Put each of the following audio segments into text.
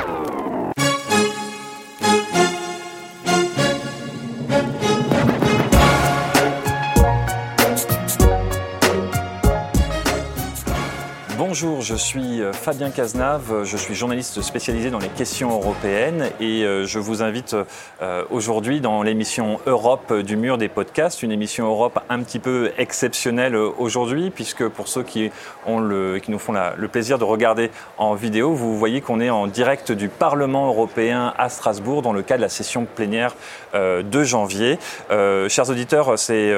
Yeah. Bonjour, je suis euh, Fabien Cazenave, je suis journaliste spécialisé dans les questions européennes et euh, je vous invite euh, aujourd'hui dans l'émission Europe du mur des podcasts, une émission Europe un petit peu exceptionnelle aujourd'hui puisque pour ceux qui, ont le, qui nous font le plaisir de regarder en vidéo, vous voyez qu'on est en direct du Parlement européen à Strasbourg dans le cadre de la session plénière de janvier. chers auditeurs, c'est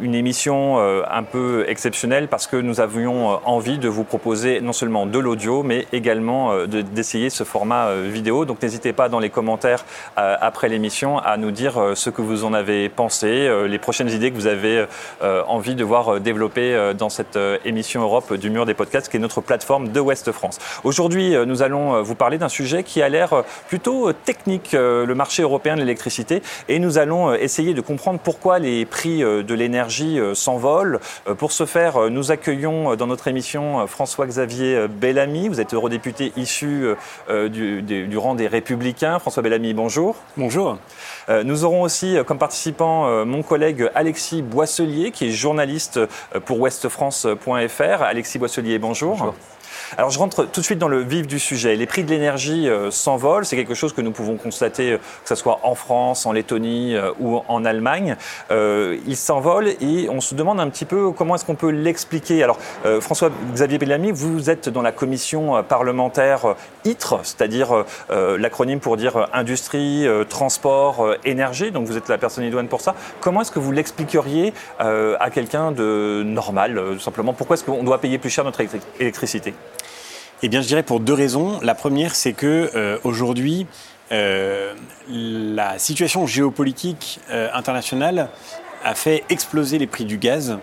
une émission un peu exceptionnelle parce que nous avions envie de vous proposer non seulement de l'audio, mais également euh, d'essayer ce format euh, vidéo. Donc n'hésitez pas dans les commentaires euh, après l'émission à nous dire ce que vous en avez pensé, les prochaines idées que vous avez envie de voir développer dans cette émission Europe du mur des podcasts, qui est notre plateforme de Ouest France. Aujourd'hui, nous allons vous parler d'un sujet qui a l'air plutôt technique, le marché européen de l'électricité, et nous allons essayer de comprendre pourquoi les prix de l'énergie s'envolent. Pour ce faire, nous accueillons dans notre émission euh, François-Xavier euh, Bellamy. Vous êtes eurodéputé issu euh, du, rang des Républicains. François Bellamy, bonjour. Bonjour. nous aurons aussi comme participant mon collègue Alexis Boisselier, qui est journaliste pour westfrance.fr. Alexis Boisselier, bonjour. bonjour. Alors je rentre tout de suite dans le vif du sujet. Les prix de l'énergie euh, s'envolent, c'est quelque chose que nous pouvons constater, euh, que ce soit en France, en Lettonie euh, ou en Allemagne. ils s'envolent et on se demande un petit peu comment est-ce qu'on peut l'expliquer. Alors François-Xavier Bellamy, vous êtes dans la commission parlementaire ITRE, c'est-à-dire l'acronyme pour dire industrie, transport, énergie, donc vous êtes la personne idoine pour ça. Comment est-ce que vous l'expliqueriez à quelqu'un de normal, simplement? Pourquoi est-ce qu'on doit payer plus cher notre électricité? Eh bien, je dirais pour deux raisons. La première, c'est que euh, aujourd'hui, euh, la situation géopolitique euh, internationale a fait exploser les prix du gaz.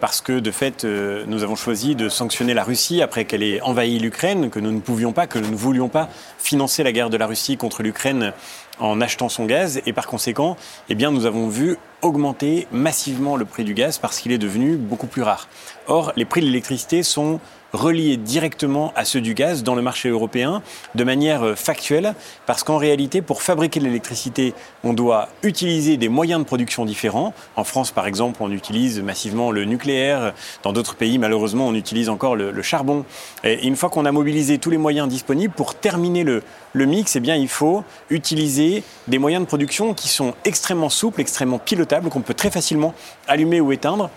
parce que de fait, nous avons choisi de sanctionner la Russie après qu'elle ait envahi l'Ukraine, que nous ne pouvions pas, que nous ne voulions pas financer la guerre de la Russie contre l'Ukraine en achetant son gaz, et par conséquent, eh bien, nous avons vu augmenter massivement le prix du gaz parce qu'il est devenu beaucoup plus rare. Or, les prix de l'électricité sont reliés directement à ceux du gaz dans le marché européen de manière euh, factuelle, parce qu'en réalité, pour fabriquer l'électricité, on doit utiliser des moyens de production différents. En France, par exemple, on utilise massivement le nucléaire. Dans d'autres pays, malheureusement, on utilise encore le, charbon. Et une fois qu'on a mobilisé tous les moyens disponibles pour terminer le, le mix, eh bien, il faut utiliser des moyens de production qui sont extrêmement souples, extrêmement pilotables, qu'on peut très facilement allumer ou éteindre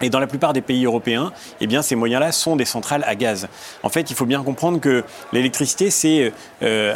et dans la plupart des pays européens, eh ces moyens-là sont des centrales à gaz. En fait, il faut bien comprendre que l'électricité, c'est euh,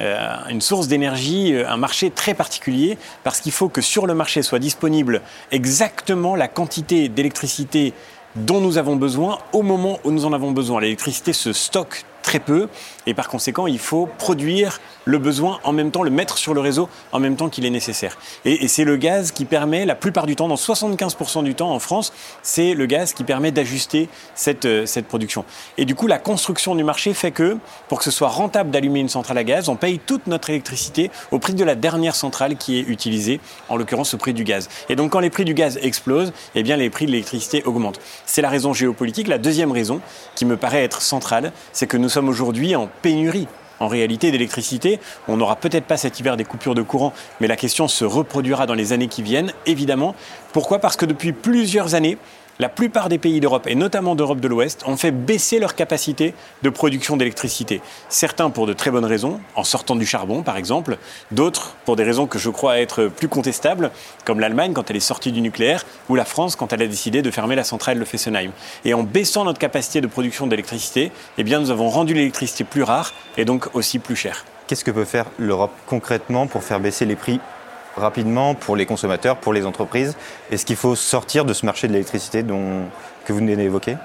euh, une source d'énergie, euh, un marché très particulier, parce qu'il faut que sur le marché soit disponible exactement la quantité d'électricité dont nous avons besoin au moment où nous en avons besoin. L'électricité se stocke très peu et par conséquent il faut produire le besoin en même temps, le mettre sur le réseau en même temps qu'il est nécessaire. Et, c'est le gaz qui permet la plupart du temps, dans 75% du temps en France, c'est le gaz qui permet d'ajuster cette, euh, cette production. Et du coup la construction du marché fait que pour que ce soit rentable d'allumer une centrale à gaz, on paye toute notre électricité au prix de la dernière centrale qui est utilisée, en l'occurrence au prix du gaz. Et donc quand les prix du gaz explosent, eh bien les prix de l'électricité augmentent. C'est la raison géopolitique. La deuxième raison, qui me paraît être centrale, c'est que nous sommes aujourd'hui en pénurie en réalité d'électricité. On n'aura peut-être pas cet hiver des coupures de courant, mais la question se reproduira dans les années qui viennent, évidemment. Pourquoi? Parce que depuis plusieurs années, la plupart des pays d'Europe, et notamment d'Europe de l'Ouest, ont fait baisser leur capacité de production d'électricité. Certains pour de très bonnes raisons, en sortant du charbon par exemple, d'autres pour des raisons que je crois être plus contestables, comme l'Allemagne quand elle est sortie du nucléaire, ou la France quand elle a décidé de fermer la centrale de Fessenheim. Et en baissant notre capacité de production d'électricité, eh nous avons rendu l'électricité plus rare et donc aussi plus chère. Qu'est-ce que peut faire l'Europe concrètement pour faire baisser les prix rapidement pour les consommateurs, pour les entreprises Est-ce qu'il faut sortir de ce marché de l'électricité que vous venez d'évoquer?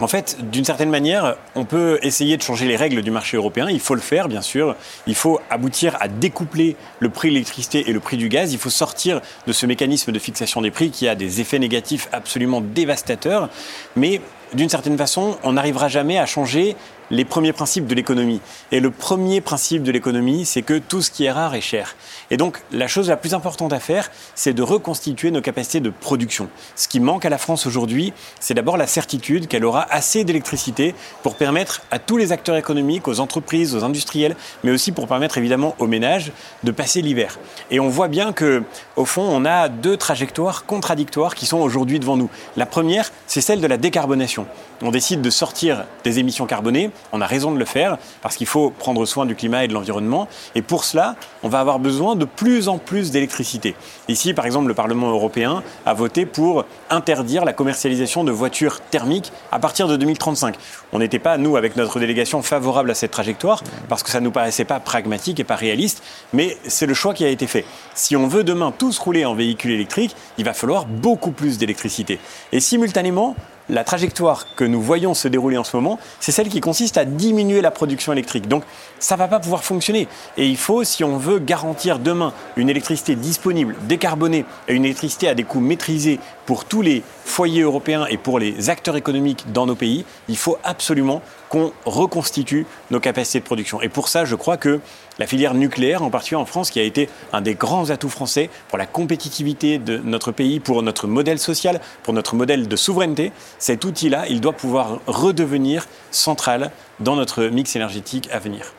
En fait, d'une certaine manière, on peut essayer de changer les règles du marché européen. Il faut le faire, bien sûr. Il faut aboutir à découpler le prix de l'électricité et le prix du gaz. Il faut sortir de ce mécanisme de fixation des prix qui a des effets négatifs absolument dévastateurs. Mais d'une certaine façon, on n'arrivera jamais à changer les premiers principes de l'économie. Et le premier principe de l'économie, c'est que tout ce qui est rare est cher. Et donc, la chose la plus importante à faire, c'est de reconstituer nos capacités de production. Ce qui manque à la France aujourd'hui, c'est d'abord la certitude qu'elle aura assez d'électricité pour permettre à tous les acteurs économiques, aux entreprises, aux industriels, mais aussi pour permettre évidemment aux ménages de passer l'hiver. Et on voit bien que, au fond, on a deux trajectoires contradictoires qui sont aujourd'hui devant nous. La première, c'est celle de la décarbonation. On décide de sortir des émissions carbonées, on a raison de le faire parce qu'il faut prendre soin du climat et de l'environnement. Et pour cela, on va avoir besoin de plus en plus d'électricité. Ici, par exemple, le Parlement européen a voté pour interdire la commercialisation de voitures thermiques à partir de 2035. On n'était pas, nous, avec notre délégation, favorable à cette trajectoire parce que ça ne nous paraissait pas pragmatique et pas réaliste, mais c'est le choix qui a été fait. Si on veut demain tous rouler en véhicule électrique, il va falloir beaucoup plus d'électricité. Et simultanément, la trajectoire que nous voyons se dérouler en ce moment, c'est celle qui consiste à diminuer la production électrique. Donc ça ne va pas pouvoir fonctionner. Et il faut, si on veut garantir demain une électricité disponible, décarbonée, et une électricité à des coûts maîtrisés pour tous les foyers européens et pour les acteurs économiques dans nos pays, il faut absolument qu'on reconstitue nos capacités de production. Et pour ça, je crois que la filière nucléaire, en particulier en France, qui a été un des grands atouts français pour la compétitivité de notre pays, pour notre modèle social, pour notre modèle de souveraineté, cet outil-là, il doit pouvoir redevenir central dans notre mix énergétique à venir.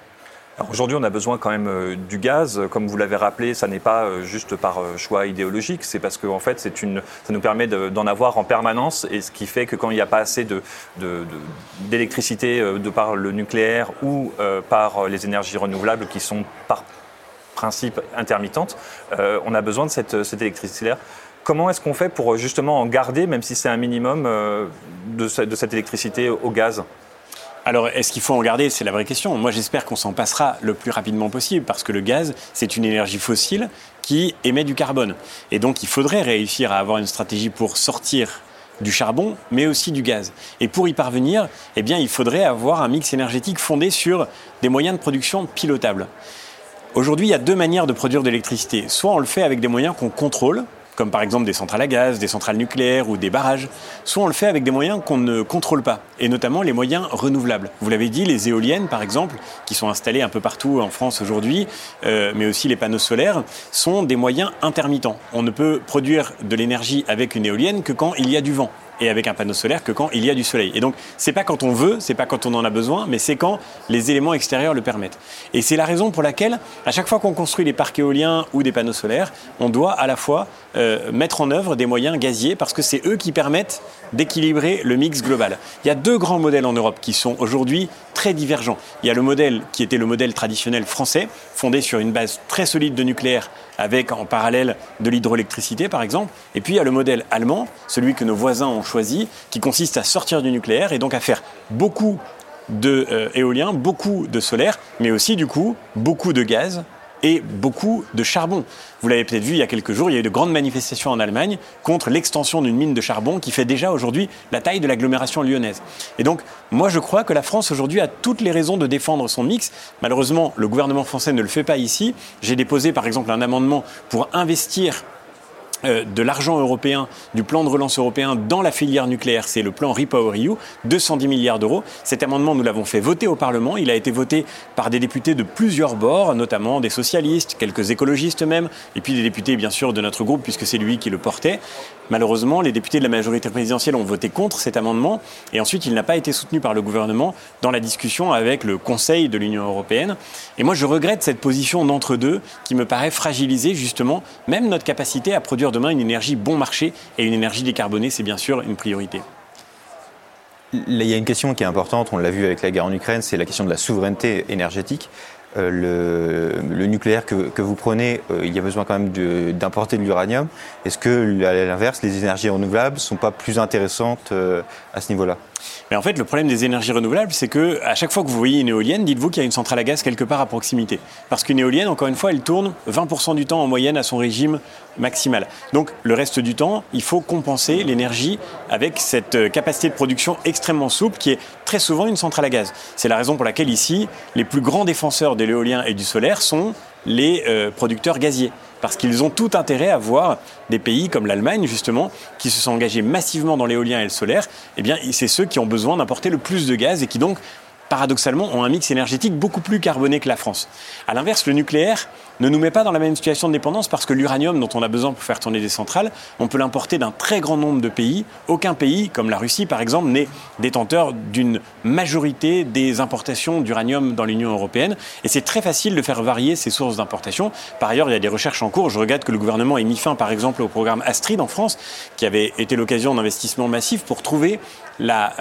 Aujourd'hui, on a besoin quand même euh, du gaz. Comme vous l'avez rappelé, ça n'est pas euh, juste par euh, choix idéologique, c'est parce qu'en fait, c'est une, ça nous permet d'en avoir en permanence, et ce qui fait que quand il n'y a pas assez d'électricité de, de, par le nucléaire ou par les énergies renouvelables qui sont par principe intermittentes, on a besoin de cette, cette électricité-là. Comment est-ce qu'on fait pour justement en garder, même si c'est un minimum, de cette électricité au gaz? Alors, est-ce qu'il faut en garder? C'est la vraie question. Moi, j'espère qu'on s'en passera le plus rapidement possible parce que le gaz, c'est une énergie fossile qui émet du carbone. Et donc, il faudrait réussir à avoir une stratégie pour sortir du charbon, mais aussi du gaz. Et pour y parvenir, eh bien, il faudrait avoir un mix énergétique fondé sur des moyens de production pilotables. Aujourd'hui, il y a deux manières de produire de l'électricité. Soit on le fait avec des moyens qu'on contrôle, comme par exemple des centrales à gaz, des centrales nucléaires ou des barrages, soit on le fait avec des moyens qu'on ne contrôle pas, et notamment les moyens renouvelables. Vous l'avez dit, les éoliennes par exemple, qui sont installées un peu partout en France aujourd'hui, euh, mais aussi les panneaux solaires, sont des moyens intermittents. On ne peut produire de l'énergie avec une éolienne que quand il y a du vent et avec un panneau solaire que quand il y a du soleil. Et donc, c'est pas quand on veut, c'est pas quand on en a besoin, mais c'est quand les éléments extérieurs le permettent. Et c'est la raison pour laquelle, à chaque fois qu'on construit des parcs éoliens ou des panneaux solaires, on doit à la fois euh, mettre en œuvre des moyens gaziers parce que c'est eux qui permettent d'équilibrer le mix global. Il y a deux grands modèles en Europe qui sont aujourd'hui très divergents. Il y a le modèle qui était le modèle traditionnel français, fondé sur une base très solide de nucléaire avec en parallèle de l'hydroélectricité par exemple. Et puis il y a le modèle allemand, celui que nos voisins ont choisi, qui consiste à sortir du nucléaire et donc à faire beaucoup d'éolien, euh, beaucoup de solaire, mais aussi du coup beaucoup de gaz et beaucoup de charbon. Vous l'avez peut-être vu il y a quelques jours, il y a eu de grandes manifestations en Allemagne contre l'extension d'une mine de charbon qui fait déjà aujourd'hui la taille de l'agglomération lyonnaise. Et donc, moi je crois que la France aujourd'hui a toutes les raisons de défendre son mix. Malheureusement, le gouvernement français ne le fait pas ici. J'ai déposé par exemple un amendement pour investir de l'argent européen, du plan de relance européen dans la filière nucléaire, c'est le plan REPowerEU, 210 milliards d'euros. Cet amendement, nous l'avons fait voter au Parlement. Il a été voté par des députés de plusieurs bords, notamment des socialistes, quelques écologistes même, et puis des députés, bien sûr, de notre groupe, puisque c'est lui qui le portait. Malheureusement, les députés de la majorité présidentielle ont voté contre cet amendement, et ensuite, il n'a pas été soutenu par le gouvernement dans la discussion avec le Conseil de l'Union européenne. Et moi, je regrette cette position d'entre-deux qui me paraît fragiliser justement même notre capacité à produire demain une énergie bon marché et une énergie décarbonée, c'est bien sûr une priorité. Il y a une question qui est importante, on l'a vu avec la guerre en Ukraine, c'est la question de la souveraineté énergétique. Euh, le, nucléaire que, vous prenez, euh, il y a besoin quand même d'importer de, l'uranium. Est-ce que, à l'inverse, les énergies renouvelables ne sont pas plus intéressantes euh, à ce niveau-là? Mais en fait, le problème des énergies renouvelables, c'est que à chaque fois que vous voyez une éolienne, dites-vous qu'il y a une centrale à gaz quelque part à proximité. Parce qu'une éolienne, encore une fois, elle tourne 20% du temps en moyenne à son régime maximal. Donc, le reste du temps, il faut compenser l'énergie avec cette capacité de production extrêmement souple qui est très souvent une centrale à gaz. C'est la raison pour laquelle ici, les plus grands défenseurs de l'éolien et du solaire sont les euh, producteurs gaziers parce qu'ils ont tout intérêt à voir des pays comme l'Allemagne, justement, qui se sont engagés massivement dans l'éolien et le solaire, eh bien, c'est ceux qui ont besoin d'importer le plus de gaz et qui donc paradoxalement, ont un mix énergétique beaucoup plus carboné que la France. À l'inverse, le nucléaire ne nous met pas dans la même situation de dépendance parce que l'uranium dont on a besoin pour faire tourner des centrales, on peut l'importer d'un très grand nombre de pays. Aucun pays, comme la Russie par exemple, n'est détenteur d'une majorité des importations d'uranium dans l'Union européenne. Et c'est très facile de faire varier ces sources d'importation. Par ailleurs, il y a des recherches en cours. Je regrette que le gouvernement ait mis fin par exemple au programme Astrid en France, qui avait été l'occasion d'investissements massifs pour trouver la,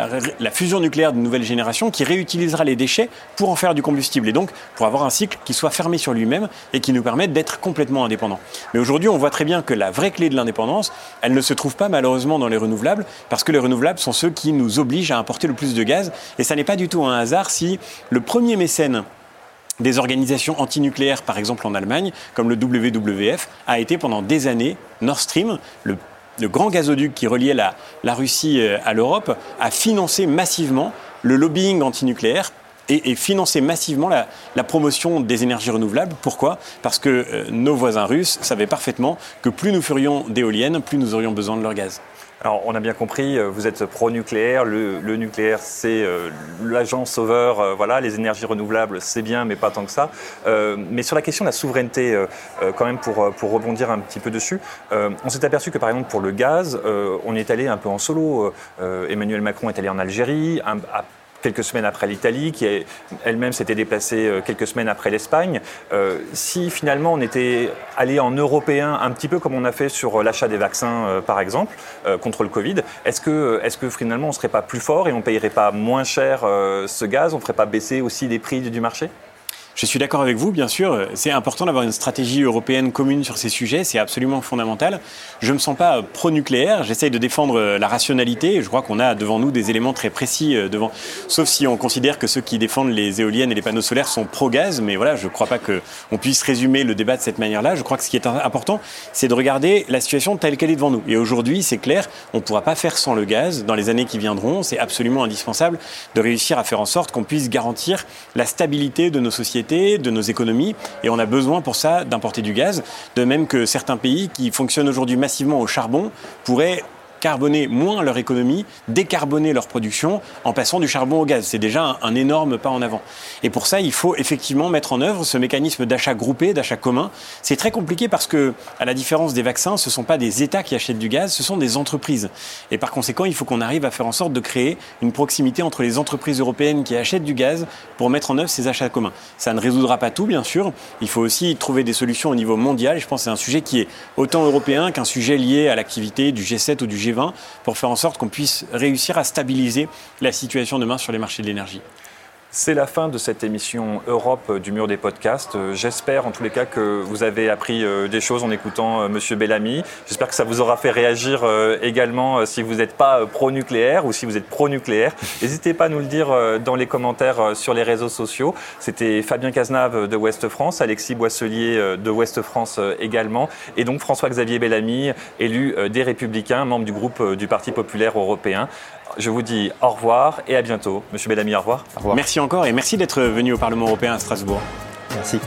fusion nucléaire de nouvelle génération qui réutilisera les déchets pour en faire du combustible et donc pour avoir un cycle qui soit fermé sur lui-même et qui nous permette d'être complètement indépendants. Mais aujourd'hui, on voit très bien que la vraie clé de l'indépendance, elle ne se trouve pas malheureusement dans les renouvelables parce que les renouvelables sont ceux qui nous obligent à importer le plus de gaz et ça n'est pas du tout un hasard si le premier mécène des organisations antinucléaires, par exemple en Allemagne, comme le WWF, a été pendant des années Nord Stream, le grand gazoduc qui reliait la, Russie euh, à l'Europe, a financé massivement le lobbying antinucléaire et, financé massivement la, promotion des énergies renouvelables. Pourquoi? Parce que euh, nos voisins russes savaient parfaitement que plus nous ferions d'éoliennes, plus nous aurions besoin de leur gaz. Alors, on a bien compris, euh, vous êtes pro-nucléaire. Le, nucléaire, c'est euh, l'agent sauveur. Voilà, les énergies renouvelables, c'est bien, mais pas tant que ça. mais sur la question de la souveraineté, quand même, pour, pour rebondir un petit peu dessus, on s'est aperçu que, par exemple, pour le gaz, on est allé un peu en solo. Emmanuel Macron est allé en Algérie, à quelques semaines après l'Italie, qui elle-même s'était déplacée euh, quelques semaines après l'Espagne. Euh, si finalement on était allé en européen, un petit peu comme on a fait sur euh, l'achat des vaccins, par exemple, contre le Covid, est-ce que, est que finalement on ne serait pas plus fort et on ne payerait pas moins cher ce gaz On ne ferait pas baisser aussi les prix du marché? Je suis d'accord avec vous, bien sûr. C'est important d'avoir une stratégie européenne commune sur ces sujets. C'est absolument fondamental. Je ne me sens pas pro-nucléaire. J'essaye de défendre la rationalité. Je crois qu'on a devant nous des éléments très précis euh, devant. Sauf si on considère que ceux qui défendent les éoliennes et les panneaux solaires sont pro-gaz. Mais voilà, je ne crois pas qu'on puisse résumer le débat de cette manière-là. Je crois que ce qui est important, c'est de regarder la situation telle qu'elle est devant nous. Et aujourd'hui, c'est clair, on ne pourra pas faire sans le gaz dans les années qui viendront. C'est absolument indispensable de réussir à faire en sorte qu'on puisse garantir la stabilité de nos sociétés de nos économies, et on a besoin pour ça d'importer du gaz, de même que certains pays qui fonctionnent aujourd'hui massivement au charbon pourraient carboner moins leur économie, décarboner leur production en passant du charbon au gaz. C'est déjà un, énorme pas en avant. Et pour ça, il faut effectivement mettre en œuvre ce mécanisme d'achat groupé, d'achat commun. C'est très compliqué parce que, à la différence des vaccins, ce ne sont pas des États qui achètent du gaz, ce sont des entreprises. Et par conséquent, il faut qu'on arrive à faire en sorte de créer une proximité entre les entreprises européennes qui achètent du gaz pour mettre en œuvre ces achats communs. Ça ne résoudra pas tout, bien sûr. Il faut aussi trouver des solutions au niveau mondial. Je pense que c'est un sujet qui est autant européen qu'un sujet lié à l'activité du G7 ou du G20 pour faire en sorte qu'on puisse réussir à stabiliser la situation demain sur les marchés de l'énergie. C'est la fin de cette émission Europe du mur des podcasts. Euh, j'espère en tous les cas que vous avez appris euh, des choses en écoutant euh, Monsieur Bellamy. J'espère que ça vous aura fait réagir également si vous n'êtes pas pro-nucléaire ou si vous êtes pro-nucléaire. N'hésitez pas à nous le dire dans les commentaires sur les réseaux sociaux. C'était Fabien Cazenave de Ouest France, Alexis Boisselier de Ouest France également, et donc François-Xavier Bellamy, élu des Républicains, membre du groupe du Parti populaire européen. Je vous dis au revoir et à bientôt. Monsieur Bellamy, au revoir. Merci encore et merci d'être venu au Parlement européen à Strasbourg. Merci.